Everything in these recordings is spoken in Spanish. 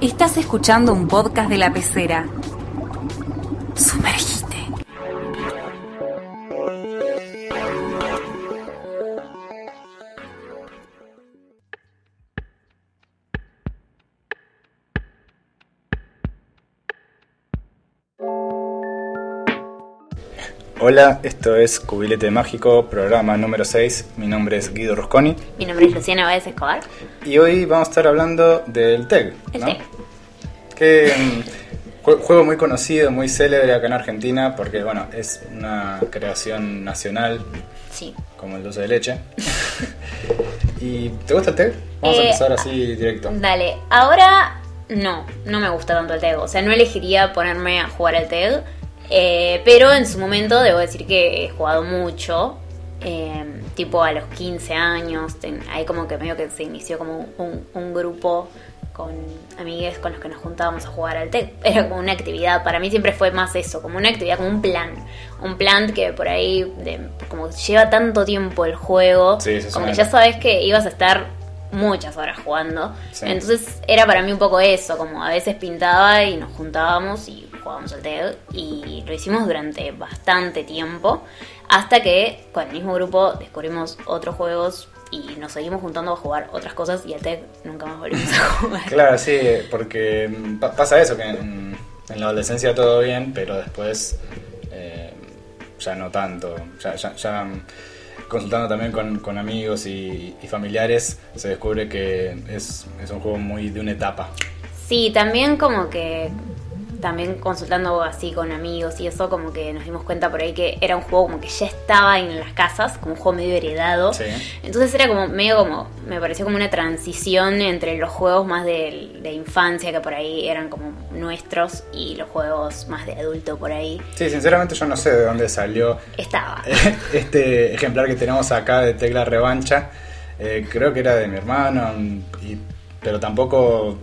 Estás escuchando un podcast de la pecera. Sumergite. Hola, esto es Cubilete Mágico, programa número 6. Mi nombre es Guido Rusconi Mi nombre es Luciana Báez Escobar. y hoy vamos a estar hablando del TEG, El ¿no? TEG. Que mm, jue- juego muy conocido, muy célebre acá en Argentina porque bueno, es una creación nacional Sí. como el dulce de leche. ¿Y te gusta el TEG? Vamos a Eh, empezar así directo. Dale, ahora no, no me gusta tanto el TEG. O sea, no elegiría ponerme a jugar al TEG. eh, pero en su momento debo decir que he jugado mucho. eh, tipo a los 15 años. ten- ahí como que medio que se inició como un, un grupo con amigues con los que nos juntábamos a jugar al TEG. Era como una actividad. Para mí siempre fue más eso, como una actividad, como un plan. Un plan que por ahí, de- como lleva tanto tiempo el juego, Sí, como que ya sabes que ibas a estar muchas horas jugando. Sí. Entonces era para mí un poco eso, como a veces pintaba y nos juntábamos y jugábamos al TED y lo hicimos durante bastante tiempo hasta que con el mismo grupo descubrimos otros juegos y nos seguimos juntando a jugar otras cosas y al TED nunca más volvimos a jugar. Claro, sí, porque mm, pa- pasa eso, que en, en la adolescencia todo bien, pero después eh, ya no tanto. Ya, ya- ya, mm, consultando también con, con amigos y, y familiares, se descubre que es, es un juego muy de una etapa. Sí, también como que también consultando así con amigos y eso como que nos dimos cuenta por ahí que era un juego como que ya estaba en las casas, como un juego medio heredado. Sí. Entonces era como medio como, me pareció como una transición entre los juegos más de, de infancia que por ahí eran como nuestros y los juegos más de adulto por ahí. Sí, sinceramente yo no sé de dónde salió Estaba. este ejemplar que tenemos acá de Tecla Revancha. Eh, creo que era de mi hermano, y- pero tampoco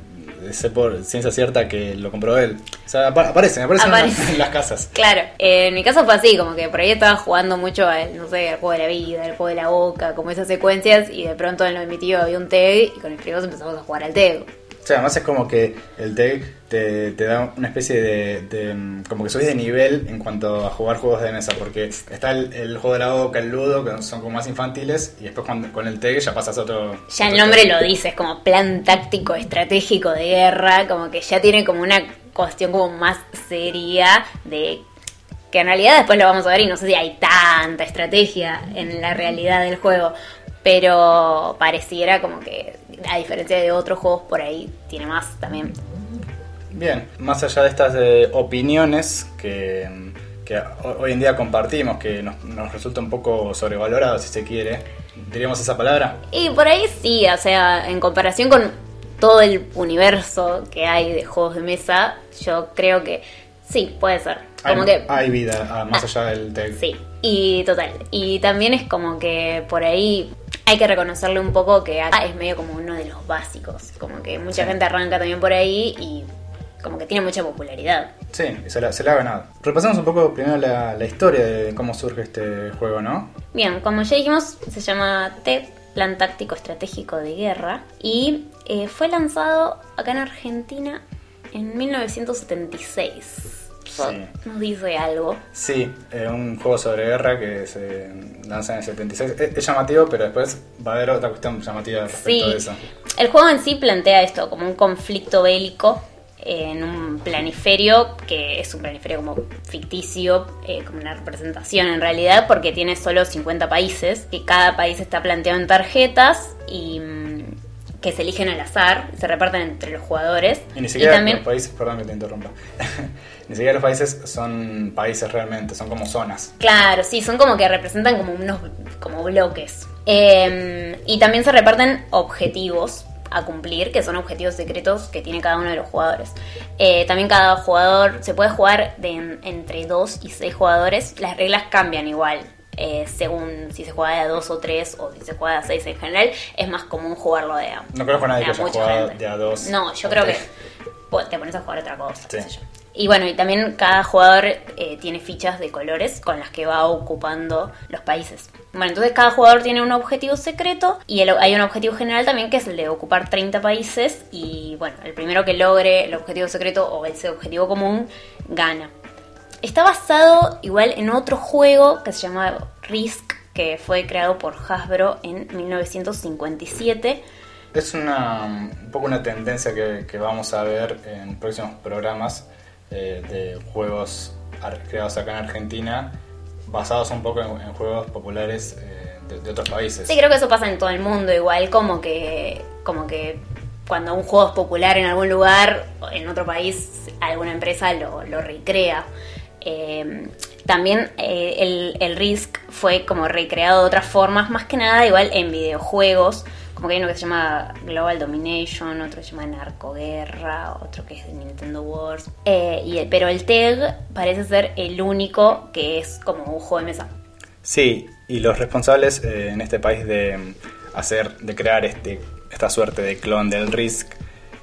sé por ciencia cierta que lo compró él. O sea, apa- aparecen, aparecen en Aparece. en las casas. Claro, eh, en mi caso fue así, como que por ahí estaba jugando mucho al, no sé, al juego de la vida, al juego de la boca, como esas secuencias, y de pronto en lo de mi tío había un TEG y con mis primos empezamos a jugar al TEG. O sea, además es como que el TEG te, te da una especie de, de, mm, como que subís de nivel en cuanto a jugar juegos de mesa, porque está el, el juego de la boca, el ludo, que son como más infantiles, y después cuando- con el TEG ya pasas otro... Ya el nombre lo dice, es como plan táctico estratégico de guerra, como que ya tiene como una cuestión como más seria de que en realidad después lo vamos a ver y no sé si hay tanta estrategia en la realidad del juego, pero pareciera como que a diferencia de otros juegos por ahí tiene más también. Bien, más allá de estas eh, opiniones que, que ho- hoy en día compartimos, que nos, nos resulta un poco sobrevalorado si se quiere, diríamos esa palabra. Y por ahí sí, o sea, en comparación con todo el universo que hay de juegos de mesa, yo creo que sí, puede ser. Como hay, que hay vida ah, más allá del TEG. Sí, y total. Y también es como que por ahí hay que reconocerle un poco que acá es medio como uno de los básicos. Como que mucha Sí. gente arranca también por ahí y como que tiene mucha popularidad. Sí, y se la, se la ha ganado. Repasamos un poco primero la, la historia de cómo surge este juego, ¿no? Bien, como ya dijimos, se llama TED, Plan Táctico Estratégico de Guerra, y eh, fue lanzado acá en Argentina en 1976. Sí. nos dice algo. Sí, eh, un juego sobre guerra que se lanza en el 76. Es, es llamativo, pero después va a haber otra cuestión llamativa respecto Sí, de eso. el juego en sí plantea esto como un conflicto bélico en un planiferio que es un planiferio como ficticio, eh, como una representación en realidad, porque tiene solo 50 países y cada país está planteado en tarjetas y mm, que se eligen al azar, se reparten entre los jugadores. Y ni siquiera también, los países, perdón que te interrumpa, ni siquiera los países son países realmente, son como zonas. Claro, sí, son como que representan como unos como bloques. Eh, y también se reparten objetivos a cumplir, que son objetivos secretos que tiene cada uno de los jugadores. Eh, también cada jugador se puede jugar de en- entre 2 y 6 jugadores. Las reglas cambian igual. Eh, según si se juega de a 2 o 3 o si se juega de a 6 en general, es más común jugarlo de a, No conozco a nadie que haya jugado de a dos No, yo creo tres. que te pones a jugar otra cosa. sé yo. Y bueno, y también cada jugador eh, tiene fichas de colores con las que va ocupando los países. Bueno, entonces cada jugador tiene un objetivo secreto y el- hay un objetivo general también que es el de ocupar 30 países y bueno, el primero que logre el objetivo secreto o ese objetivo común gana. Está basado igual en otro juego que se llama Risk, que fue creado por Hasbro en 1957. Es una, un poco una tendencia que, que vamos a ver en próximos programas eh, de juegos creados acá en Argentina, basados un poco en, en juegos populares eh, de, de otros países. Sí, creo que eso pasa en todo el mundo, igual como que, como que cuando un juego es popular en algún lugar, en otro país, alguna empresa lo, lo recrea. Eh, también eh, el, el Risk fue como recreado de otras formas, más que nada igual en videojuegos, como que hay uno que se llama Global Domination, otro que se llama Narcoguerra, otro que es de Nintendo Wars. Eh, pero el TEG parece ser el único que es como un juego de mesa. Sí, y los responsables eh, en este país de mm, hacer, de crear este, esta suerte de clon del Risk,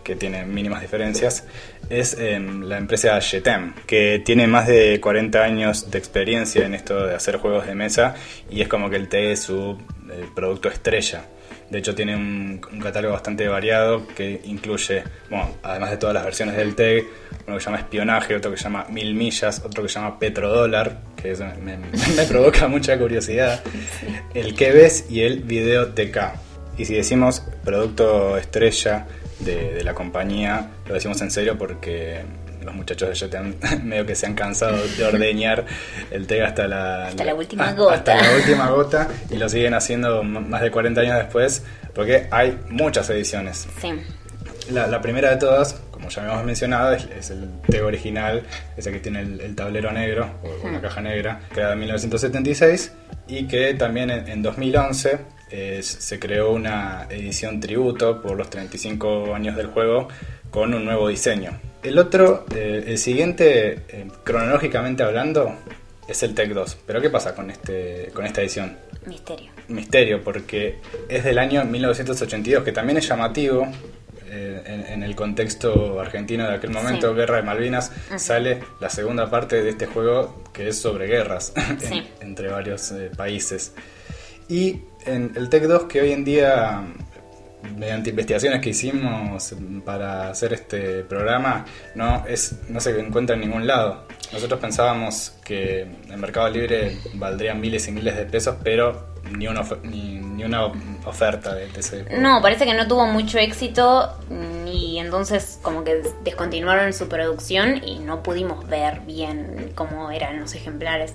que tiene mínimas diferencias, es em, la empresa Jetem, que tiene más de 40 años de experiencia en esto de hacer juegos de mesa y es como que el TEG es su producto estrella. De hecho, tiene un, catálogo bastante variado que incluye, bueno, además de todas las versiones del TEG, uno que llama espionaje, otro que llama mil millas, otro que llama petrodólar, que eso me, me- me provoca mucha curiosidad, el que ves y el video TK. Y si decimos producto estrella de, de la compañía, lo decimos en serio porque los muchachos de Jetem medio que se han cansado de ordeñar el TEG hasta la, Hasta la última ah, gota. Hasta la última gota y lo siguen haciendo más de 40 años después porque hay muchas ediciones. Sí. La, la primera de todas, como ya habíamos mencionado, es, es el TEG original, ese que tiene el, el tablero negro o la caja negra, creado en 1976 y que también en, en 2011 eh, se creó una edición tributo por los 35 años del juego con un nuevo diseño. El otro, eh, el siguiente, eh, cronológicamente hablando, es el TEC 2. Pero ¿qué pasa con, este, con esta edición? Misterio. misterio porque es del año 1982, que también es llamativo eh, en, en el contexto argentino de aquel momento, Sí. Guerra de Malvinas, sale la segunda parte de este juego que es sobre guerras en- entre varios eh, países. Y en el TEC 2 que hoy en día, mediante investigaciones que hicimos para hacer este programa, no, es, no se encuentra en ningún lado. Nosotros pensábamos que en Mercado Libre valdrían miles y miles de pesos, pero ni una, ni, ni una oferta de, ese. No, parece que no tuvo mucho éxito y entonces como que descontinuaron su producción y no pudimos ver bien cómo eran los ejemplares.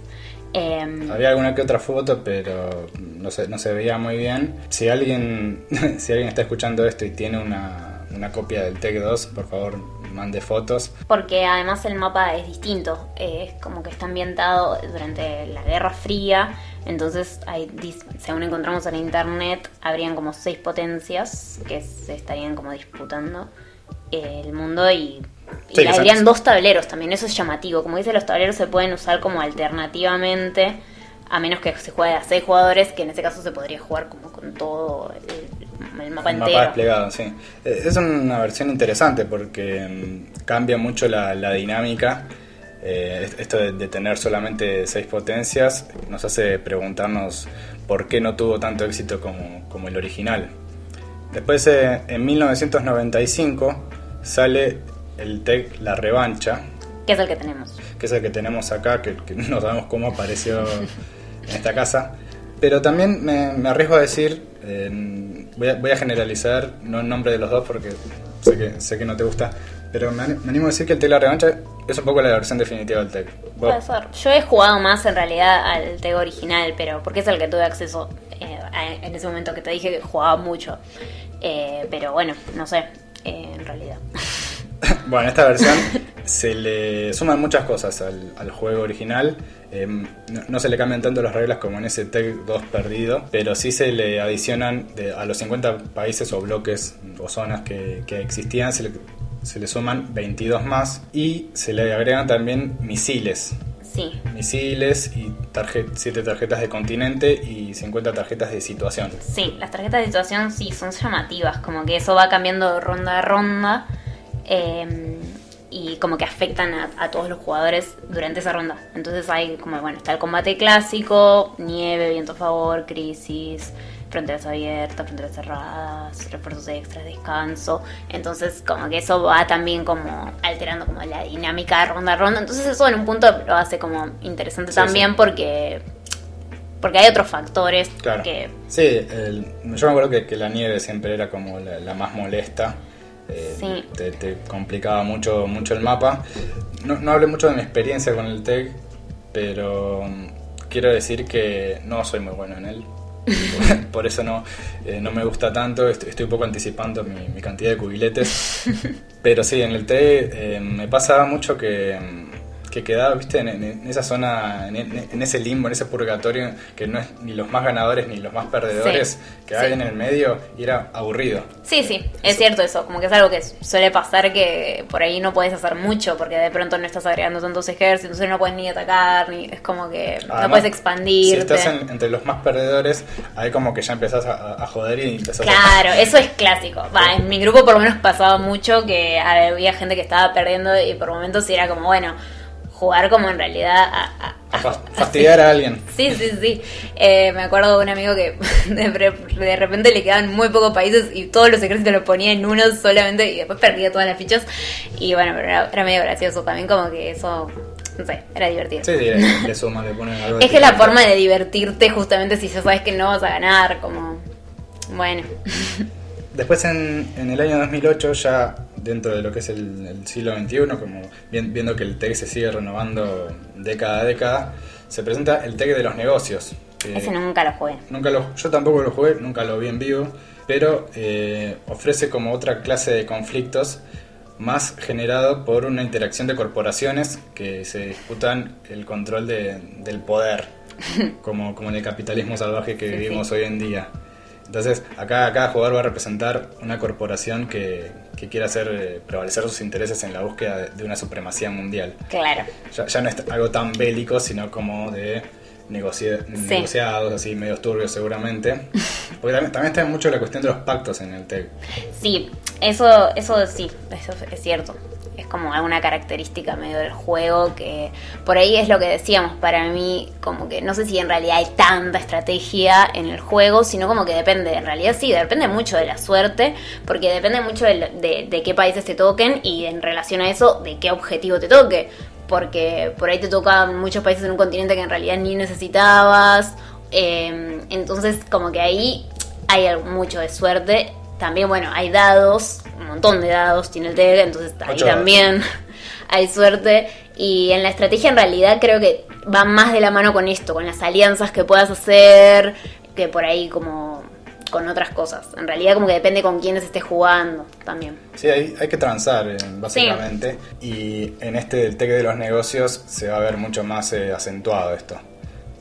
Em, Había alguna que otra foto, pero no se, no se veía muy bien. Si alguien, si alguien está escuchando esto y tiene una, una copia del TEC 2, por favor mande fotos. porque además el mapa es distinto, eh, es como que está ambientado durante la Guerra Fría, entonces hay, según encontramos en internet, habrían como seis potencias que se estarían como disputando eh, el mundo y Sí, que habrían dos tableros también, eso es llamativo, como dice los tableros se pueden usar como alternativamente. A menos que se juegue a seis jugadores, que en ese caso se podría jugar como con todo el, el mapa El entero. mapa desplegado, sí. Eh, Es una versión interesante porque mm, cambia mucho la, la dinámica. Eh, es- esto de, de tener solamente seis potencias nos hace preguntarnos por qué no tuvo tanto éxito como, como el original. Después, eh, en 1995, sale el TEC La Revancha, Que es el que tenemos. que es el que tenemos acá, que, que no sabemos cómo apareció en esta casa. Pero también me, me arriesgo a decir, eh, voy, a, voy a generalizar, no en nombre de los dos porque sé que, sé que no te gusta, pero me, me animo a decir que el TEC La Revancha es un poco la versión definitiva del TEC. Puede ser. Yo he jugado más en realidad al Tego original, pero porque es el que tuve acceso eh, a- en ese momento que te dije que jugaba mucho. Eh, pero bueno, no sé, eh, en realidad. Bueno, en esta versión se le suman muchas cosas al, al juego original. Eh, no, no se le cambian tanto las reglas como en ese TEC 2 perdido, pero sí se le adicionan de- a los 50 países o bloques o zonas que, que existían, se le, se le suman 22 más y se le agregan también misiles. Sí, Misiles y 7 tarjetas de continente y 50 tarjetas de situación. sí, las tarjetas de situación sí son llamativas, como que eso va cambiando de ronda a ronda. Eh, y como que afectan a, a todos los jugadores durante esa ronda. Entonces hay como, bueno, está el combate clásico, nieve, viento a favor, crisis, fronteras abiertas, fronteras cerradas, refuerzos extras, descanso. Entonces como que eso va también como alterando como la dinámica de ronda a ronda. Entonces eso en un punto lo hace como interesante Sí, también sí. porque porque hay otros factores Claro. que Sí, el- yo me acuerdo que, que la nieve siempre era como la, la más molesta. Eh, Sí. te, te complicaba mucho, mucho el mapa. No, no hablé mucho de mi experiencia con el TEG, pero mm, quiero decir que no soy muy bueno en él. Por eso no, eh, no me gusta tanto, estoy, estoy un poco anticipando mi, mi cantidad de cubiletes. Pero sí, en el TEG eh, me pasaba mucho que, mm, que quedaba, viste, en, en esa zona, en, en- ese limbo, en ese purgatorio, que no es ni los más ganadores ni los más perdedores, Sí, que hay sí. en el medio y era aburrido. Sí, sí, es cierto eso, como que es algo que suele pasar que por ahí no puedes hacer mucho porque de pronto no estás agregando tantos ejércitos, entonces no puedes ni atacar, ni es como que no Además, puedes expandirte. Si estás en- entre los más perdedores, ahí como que ya empezás a, a joder y empezás Claro, eso es clásico. Va, en mi grupo por lo menos pasaba mucho que había gente que estaba perdiendo y por momentos sí era como, bueno, jugar como en realidad a, a- a fa- fastidiar a alguien. Sí, sí, sí. Eh, me acuerdo de un amigo que de, re- de repente le quedaban muy pocos países y todos los ejércitos los ponía en uno solamente y después perdía todas las fichas. Y bueno, pero era, era medio gracioso también, como que eso, no sé, era divertido. Sí, sí, le, le suman, le ponen algo. Es que la forma de divertirte justamente si ya sabes que no vas a ganar, como... Bueno, Después en, en el año 2008, ya dentro de lo que es el, el siglo XXI, como bien- viendo que el TEC se sigue renovando década a década, se presenta el TEC de los negocios. ese nunca lo jugué. nunca lo, yo tampoco lo jugué, nunca lo vi en vivo, pero eh, ofrece como otra clase de conflictos más generado por una interacción de corporaciones que se disputan el control de- del poder, como, como en el capitalismo salvaje que Sí, vivimos sí. hoy en día. Entonces, acá cada jugador va a representar una corporación que, que quiera hacer eh, prevalecer sus intereses en la búsqueda de, de una supremacía mundial. Claro. Ya, ya no es algo tan bélico, sino como de negocia- negociados, así medios turbios seguramente. Porque también, también está mucho la cuestión de los pactos en el TEC. Sí, eso, eso sí, eso es cierto. Es como alguna característica medio del juego que por ahí es lo que decíamos. Para mí, como que no sé si en realidad hay tanta estrategia en el juego, sino como que depende. En realidad sí, depende mucho de la suerte, porque depende mucho de, de- qué países te toquen y en relación a eso, de qué objetivo te toque. Porque por ahí te tocan muchos países en un continente que en realidad ni necesitabas. eh, entonces, como que ahí hay mucho de suerte. También, bueno, hay dados, un montón de dados tiene el TEG, entonces ahí Ocho dados. también hay suerte. Y en la estrategia en realidad creo que va más de la mano con esto, con las alianzas que puedas hacer, que por ahí como con otras cosas. En realidad como que depende con quiénes estés jugando también. Sí, hay, hay que transar, eh, básicamente. Y en este del TEC de los negocios se va a ver mucho más eh, acentuado esto.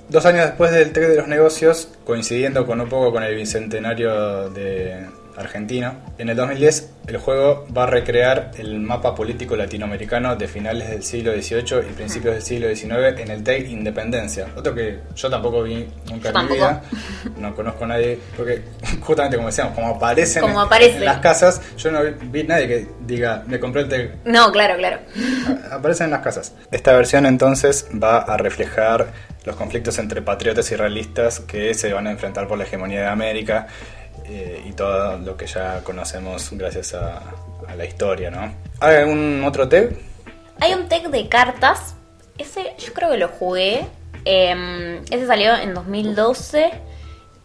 Dos años después del TEC de los negocios, coincidiendo con un poco con el bicentenario de argentino, en el 2010 el juego va a recrear el mapa político latinoamericano de finales del siglo XVIII y principios del siglo XIX en el TEC Independencia. Otro que yo tampoco vi nunca en mi vida, no conozco a nadie, porque justamente como decíamos, como aparecen Como en- aparece. en las casas, yo no vi, vi nadie que diga, me compré el TEC No, claro, claro. aparecen en las casas. Esta versión entonces va a reflejar los conflictos entre patriotas y realistas que se van a enfrentar por la hegemonía de América eh, y todo lo que ya conocemos gracias a, a la historia, ¿no? ¿Hay algún otro TEG? Hay un tech de cartas. Ese yo creo que lo jugué. Eh, ese salió en 2012.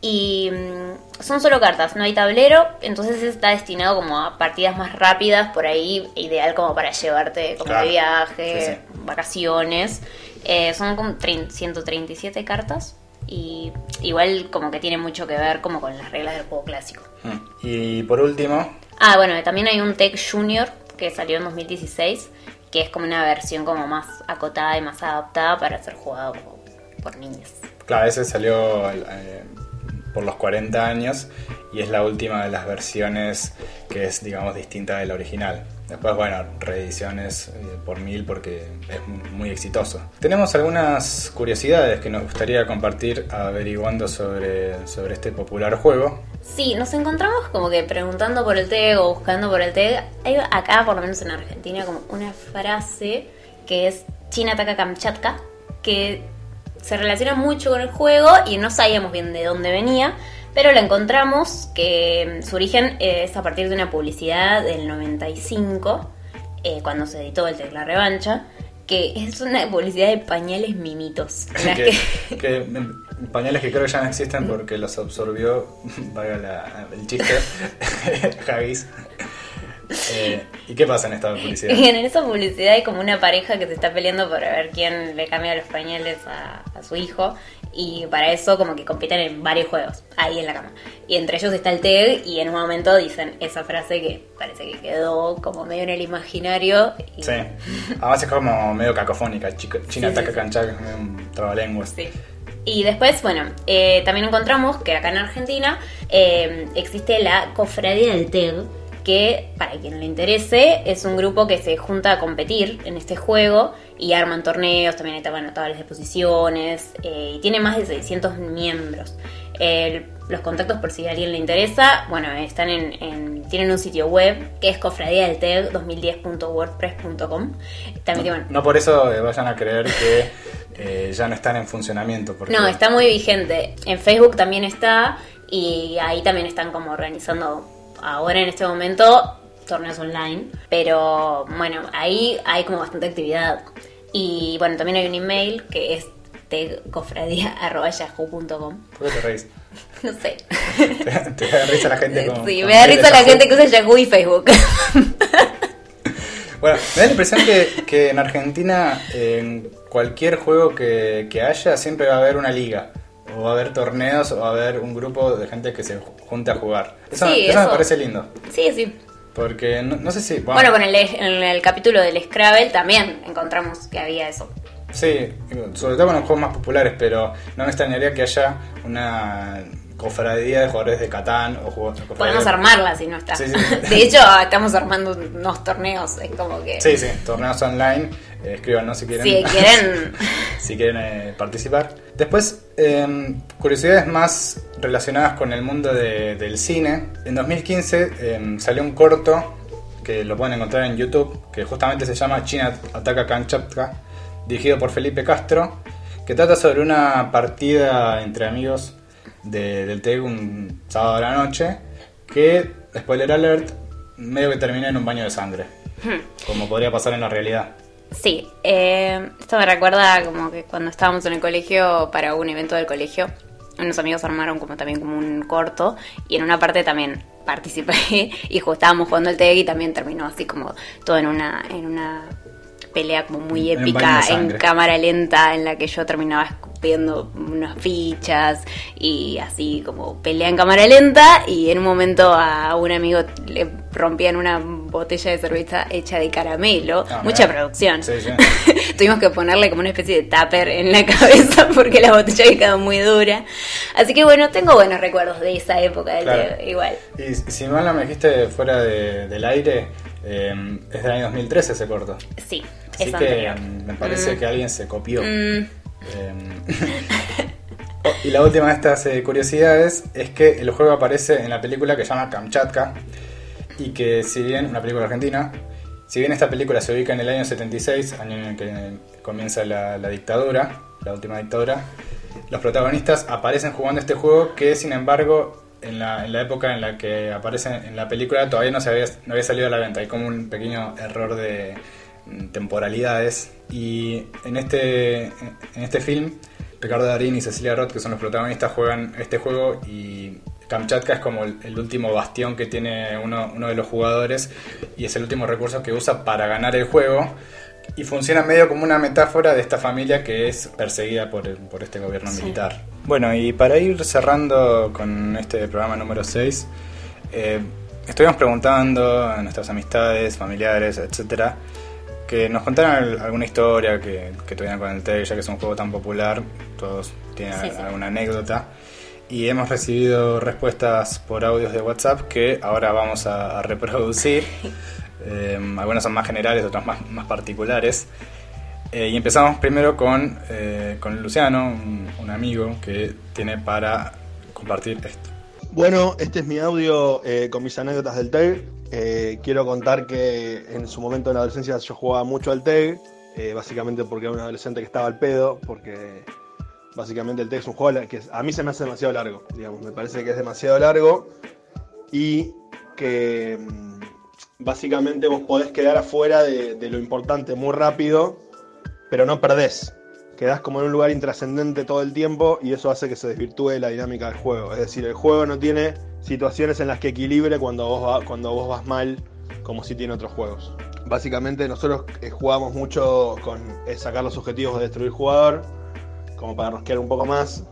Y mm, son solo cartas, no hay tablero. Entonces está destinado como a partidas más rápidas. Por ahí, ideal como para llevarte como Claro. de viaje, Sí, vacaciones. Eh, son como 30 137 cartas. Y igual como que tiene mucho que ver como con las reglas del juego clásico. Mm. Y por último, Ah, bueno, también hay un Tech Junior que salió en 2016, que es como una versión como más acotada y más adaptada para ser jugado por niños. claro, ese salió eh, por los 40 años y es la última de las versiones que es, digamos, distinta de la original. Después, bueno, reediciones eh, por mil porque es muy exitoso. Tenemos algunas curiosidades que nos gustaría compartir averiguando sobre, sobre este popular juego. Sí, nos encontramos como que preguntando por el TEG o buscando por el TEG. Hay acá, por lo menos en Argentina, como una frase que es China ataca Kamchatka, que se relaciona mucho con el juego y no sabíamos bien de dónde venía, pero la encontramos que mm, su origen es a partir de una publicidad del 95, eh, cuando se editó el La Revancha, que es una publicidad de pañales mimitos. en las que, que- que, em, pañales que creo que ya no existen porque los absorbió, valga la- el chiste, Javis. Eh, ¿Y qué pasa en esta publicidad? Y en esa publicidad hay como una pareja que se está peleando por ver quién le cambia los pañales a, a su hijo. Y para eso como que compiten en varios juegos, ahí en la cama. Y entre ellos está el TEG y en un momento dicen esa frase que parece que quedó como medio en el imaginario. y- Sí, además es como medio cacofónica, chico- China Sí, sí, ataca sí. cancha, medio un trabalenguas. Sí. Y después, bueno, eh, también encontramos que acá en Argentina eh, existe la Cofradía del TEG, que para quien le interese es un grupo que se junta a competir en este juego y arman torneos, también hay bueno, tablas de posiciones eh, y tiene más de 600 miembros. El- los contactos por si a alguien le interesa, bueno, están en, en- tienen un sitio web que es cofradía del TEG 2010.wordpress.com. También tienen- No por eso eh, vayan a creer que eh, ya no están en funcionamiento. Porque No, está muy vigente. En Facebook también está y ahí también están como organizando ahora en este momento torneos online. Pero bueno, ahí hay como bastante actividad. Y bueno, también hay un email que es tecofradia.yahoo.com. ¿Por qué te reís? No sé. Te, te da risa la gente sí, me da risa la Yahoo. gente que usa Yahoo y Facebook. Bueno, me da la impresión que, que en Argentina, en cualquier juego que, que haya, siempre va a haber una liga. O va a haber torneos, o va a haber un grupo de gente que se junta a jugar. Eso, Sí, eso me eso. parece lindo. sí, sí. Porque no, no sé si. Bueno, con el, en el capítulo del Scrabble también encontramos que había eso. Sí, sobre todo con los juegos más populares, pero no me extrañaría que haya una cofradía de jugadores de Catán o juegos Podemos armarla si no está. Sí, sí. De hecho, estamos armando unos torneos. Es como que. Sí, sí, torneos online. Eh, escríbanos si quieren. Si quieren. si quieren eh, participar. Después, eh, curiosidades más relacionadas con el mundo de- del cine. En 2015 eh, salió un corto que lo pueden encontrar en YouTube, que justamente se llama China Ataca Kamchatka, dirigido por Felipe Castro, que trata sobre una partida entre amigos de- del TEG un sábado a la noche, que, spoiler alert, medio que termina en un baño de sangre, como podría pasar en la realidad. Sí, eh, esto me recuerda como que cuando estábamos en el colegio para un evento del colegio, unos amigos armaron como también como un corto y en una parte también participé y justo estábamos jugando el TEG y también terminó así como todo en una en una pelea como muy En épica en sangre. cámara lenta en la que yo terminaba escupiendo unas fichas y así como pelea en cámara lenta y en un momento a un amigo le rompían una botella de cerveza hecha de caramelo, Ah, mucha producción. Sí, sí. Tuvimos que ponerle como una especie de tupper en la cabeza porque la botella había quedado muy dura. Así que bueno, tengo buenos recuerdos de esa época del Claro. Teo, igual. Y si mal no me dijiste fuera de- del aire, eh, es del año 2013 ese corto. Sí, Así es que anterior. mm, me parece Mm. que alguien se copió. Mm, oh, y la última de estas eh, curiosidades es que el juego aparece en la película que se llama Kamchatka y que si bien, una película argentina, si bien esta película se ubica en el año 76, año en el que comienza la, dictadura, la última dictadura, los protagonistas aparecen jugando este juego que sin embargo en la, en la época en la que aparecen en la película todavía no, había, salido a la venta, hay como un pequeño error de temporalidades y en este, en este film Ricardo Darín y Cecilia Roth, que son los protagonistas, juegan este juego y Kamchatka es como el, el último bastión que tiene uno, uno de los jugadores y es el último recurso que usa para ganar el juego y funciona medio como una metáfora de esta familia que es perseguida por, por este gobierno Sí. militar. Bueno, y para ir cerrando con este programa número 6, eh, estuvimos preguntando a nuestras amistades, familiares, etcétera, que nos contaran al- alguna historia que, que tuvieran con el TEG, ya que es un juego tan popular, todos tienen Sí, sí. alguna anécdota. y hemos recibido respuestas por audios de WhatsApp que ahora vamos a, a reproducir. Eh, algunas son más generales, otras más, más particulares. Eh, y empezamos primero con, eh, con Luciano, un, un amigo que tiene para compartir esto. Bueno, este es mi audio eh, con mis anécdotas del TEG. Eh, quiero contar que en su momento en la adolescencia yo jugaba mucho al TEG, eh, básicamente porque era un adolescente que estaba al pedo, porque básicamente el TEG es un juego que a mí se me hace demasiado largo, digamos, me parece que es demasiado largo y que mm, básicamente vos podés quedar afuera de, de lo importante muy rápido, pero no perdés. Quedás como en un lugar intrascendente todo el tiempo y eso hace que se desvirtúe la dinámica del juego. Es decir, el juego no tiene situaciones en las que equilibre cuando vos, cuando vos vas mal, como si tiene otros juegos. Básicamente nosotros eh, jugamos mucho con eh, sacar los objetivos de destruir jugador, como para rosquear un poco más.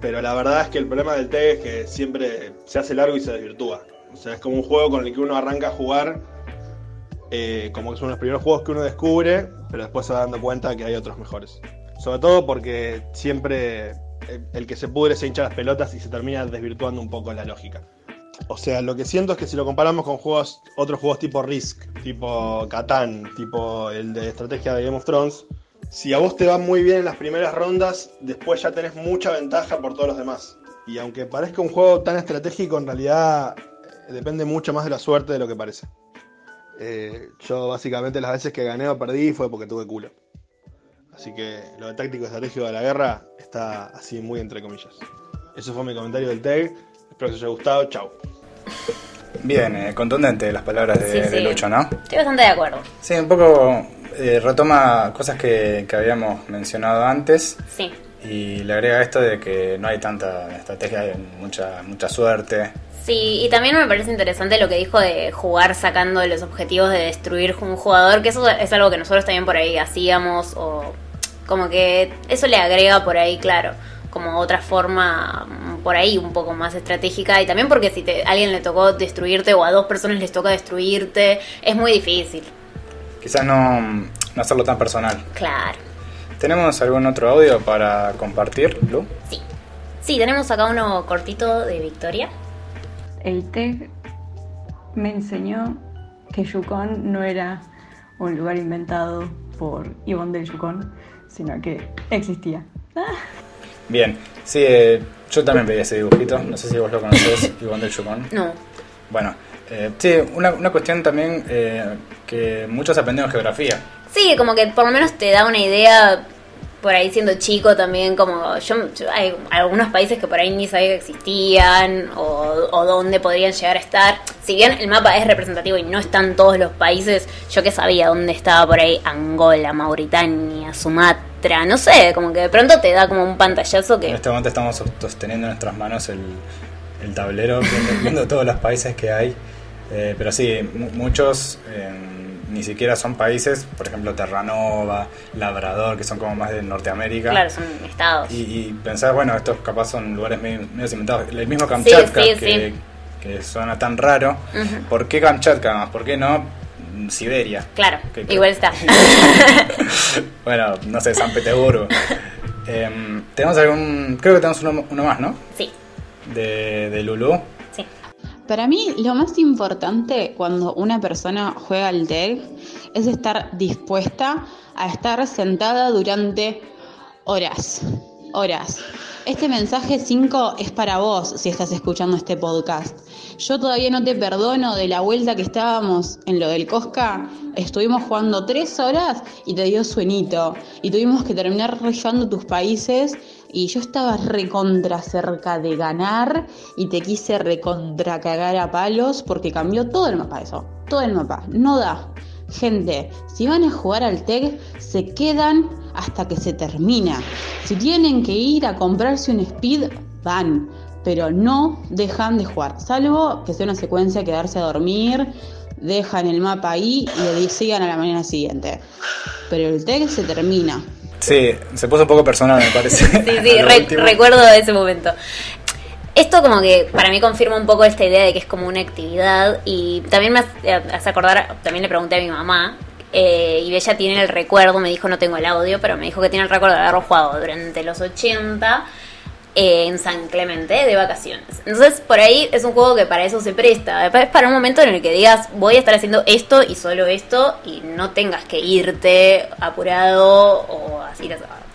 Pero la verdad es que el problema del TEG es que siempre se hace largo y se desvirtúa. O sea, es como un juego con el que uno arranca a jugar, eh, como que son los primeros juegos que uno descubre, pero después se va dando cuenta que hay otros mejores. Sobre todo porque siempre el, el que se pudre se hincha las pelotas y se termina desvirtuando un poco la lógica. O sea, lo que siento es que si lo comparamos con juegos, otros juegos tipo Risk, tipo Catán, tipo el de estrategia de Game of Thrones, si a vos te va muy bien en las primeras rondas, después ya tenés mucha ventaja por todos los demás. Y aunque parezca un juego tan estratégico, en realidad eh, depende mucho más de la suerte de lo que parece. Eh, yo básicamente las veces que gané o perdí fue porque tuve culo. Así que lo de táctico estratégico de la guerra está así muy entre comillas. Eso fue mi comentario del TEG. Espero que os haya gustado. Chao. Bien, eh, contundente las palabras de, Sí, de. Lucho, ¿no? Estoy bastante de acuerdo. Sí, un poco eh, retoma cosas que, que habíamos mencionado antes Sí. y le agrega esto de que no hay tanta estrategia, hay mucha, mucha suerte. Sí, y también me parece interesante lo que dijo de jugar sacando los objetivos de destruir un jugador, que eso es algo que nosotros también por ahí hacíamos, o como que eso le agrega por ahí, claro, como otra forma mm, por ahí un poco más estratégica, y también porque si te, a alguien le tocó destruirte o a dos personas les toca destruirte, es muy difícil, Quizás no, no hacerlo tan personal. claro. ¿Tenemos algún otro audio para compartir, Lu? Sí. Sí, tenemos acá uno cortito de Victoria. El TEG me enseñó que Yukon no era un lugar inventado por Ivonne del Yukon, sino que existía. Bien, sí, eh, yo también veía ese dibujito, no sé si vos lo conocés, Iván del Chupón. No. Bueno, eh, sí, una, una cuestión también eh, que muchos aprendemos geografía. Sí, como que por lo menos te da una idea, por ahí siendo chico también, como yo, hay algunos países que por ahí ni sabía que existían o, dónde podrían llegar a estar. Si bien el mapa es representativo y no están todos los países, yo que sabía dónde estaba por ahí Angola, Mauritania, Sumatra, no sé, como que de pronto te da como un pantallazo En que... este momento estamos sosteniendo en nuestras manos el, el tablero, viendo, todos los países que hay. Eh, pero sí, mu- muchos eh, ni siquiera son países, por ejemplo Terranova, Labrador, que son como más de Norteamérica. Claro, son estados. Y, y pensar, bueno, estos capaz son lugares medio, medio inventados. El mismo Kamchatka, sí, que, sí. que suena tan raro. Ujú. ¿Por qué Kamchatka más? ¿Por qué no Siberia? Claro, Que- que- igual está. bueno, no sé, San Petersburgo. Em, tenemos algún. Creo que tenemos uno, uno más, ¿no? sí, De, de Lulu. Para mí, lo más importante cuando una persona juega al TEG es estar dispuesta a estar sentada durante horas. Horas. Este mensaje 5 es para vos si estás escuchando este podcast. Yo todavía no te perdono de la vuelta que estábamos en lo del Cosca. Estuvimos jugando tres horas y te dio sueñito. Y tuvimos que terminar reyendo tus países. Y yo estaba recontra cerca de ganar y te quise recontra cagar a palos porque cambió todo el mapa eso. Todo el mapa. No da. Gente, si van a jugar al TEG, se quedan hasta que se termina. Si tienen que ir a comprarse un speed, van. Pero no dejan de jugar. Salvo que sea una secuencia, quedarse a dormir, dejan el mapa ahí y le sigan a la mañana siguiente. Pero el TEG se termina. Sí, se puso un poco personal, me parece. Sí, sí, re- último. recuerdo de ese momento. Esto como que para mí confirma un poco esta idea de que es como una actividad y también me hace, hace acordar, también le pregunté a mi mamá eh, y ella tiene el recuerdo, me dijo, no tengo el audio, pero me dijo que tiene el recuerdo de haberlo jugado durante los 80 eh, en San Clemente de vacaciones. Entonces, por ahí es un juego que para eso se presta. Es para un momento en el que digas, voy a estar haciendo esto y solo esto, y no tengas que irte apurado o así,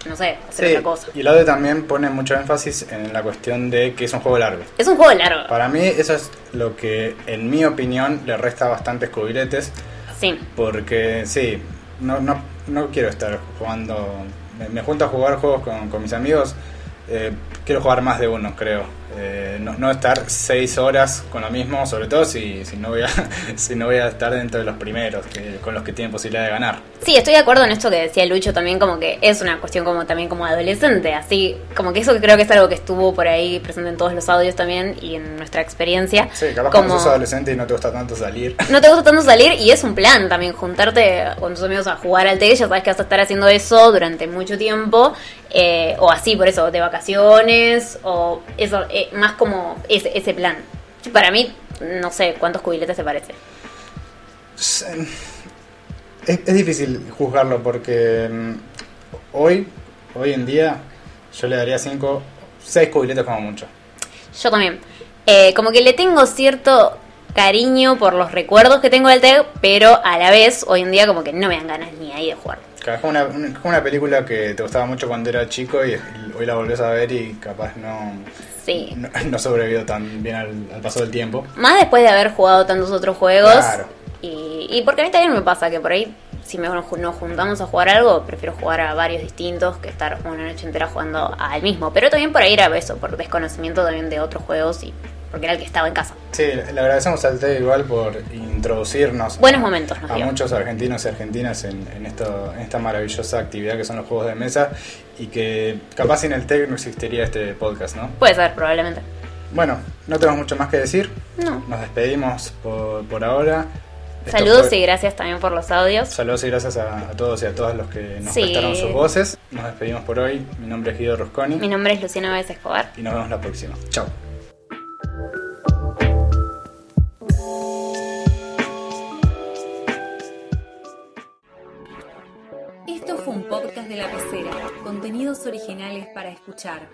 no sé, hacer Sí, otra cosa. y Laude también pone mucho énfasis en la cuestión de que es un juego largo. Es un juego largo. Para mí eso es lo que, en mi opinión, le resta bastantes cubiletes. Sí. Porque sí, no, no, no quiero estar jugando. Me, junto a jugar juegos con, con mis amigos. eh, quiero jugar más de uno, creo. Eh, no, no estar seis horas con lo mismo, sobre todo si, si, no, voy a, si no voy a estar dentro de los primeros, que- con los que tienen posibilidad de ganar. Sí, estoy de acuerdo en esto que decía Lucho también, como que es una cuestión como también como adolescente, así, como que eso creo que es algo que estuvo por ahí presente en todos los audios también y en nuestra experiencia. Sí, capaz como cuando sos adolescente y no te gusta tanto salir. no te gusta tanto salir y es un plan también juntarte con tus amigos a jugar al TEG, ya sabes que vas a estar haciendo eso durante mucho tiempo, eh, o así, por eso, de vacaciones, o eso, eh, más como ese, ese plan. Para mí, no sé cuántos cubiletes te parece. Es, es difícil juzgarlo porque mm, hoy, hoy en día, yo le daría 5, 6 cubiletes como mucho. Yo también. Eh, como que le tengo cierto cariño por los recuerdos que tengo del TEG, pero a la vez, hoy en día, como que no me dan ganas ni ahí de jugar. Fue una, un- fue una película que te gustaba mucho cuando era chico y hoy la volvés a ver y capaz no, Sí. no, no sobrevivió tan bien al, al paso del tiempo. Más después de haber jugado tantos otros juegos. Claro. Y, y porque a mí también me pasa que por ahí, si me, nos juntamos a jugar algo, prefiero jugar a varios distintos que estar una noche entera jugando al mismo. Pero también por ahí era eso, por desconocimiento también de otros juegos y porque era el que estaba en casa. Sí, le agradecemos al TED igual por introducirnos Buenos momentos nos a dio. muchos argentinos y argentinas en, en, esto, en esta maravillosa actividad que son los juegos de mesa y que capaz sin el TED no existiría este podcast, ¿no? Puede ser, probablemente. Bueno, no tenemos mucho más que decir. No. Nos despedimos por, por ahora. Esto Saludos fue- y gracias también por los audios. Saludos y gracias a, a todos y a todas los que nos Sí. prestaron sus voces. Nos despedimos por hoy. Mi nombre es Guido Rosconi Mi nombre es Luciana Báez Escobar. y nos vemos la próxima. Chao. De la pecera. Contenidos originales para escuchar.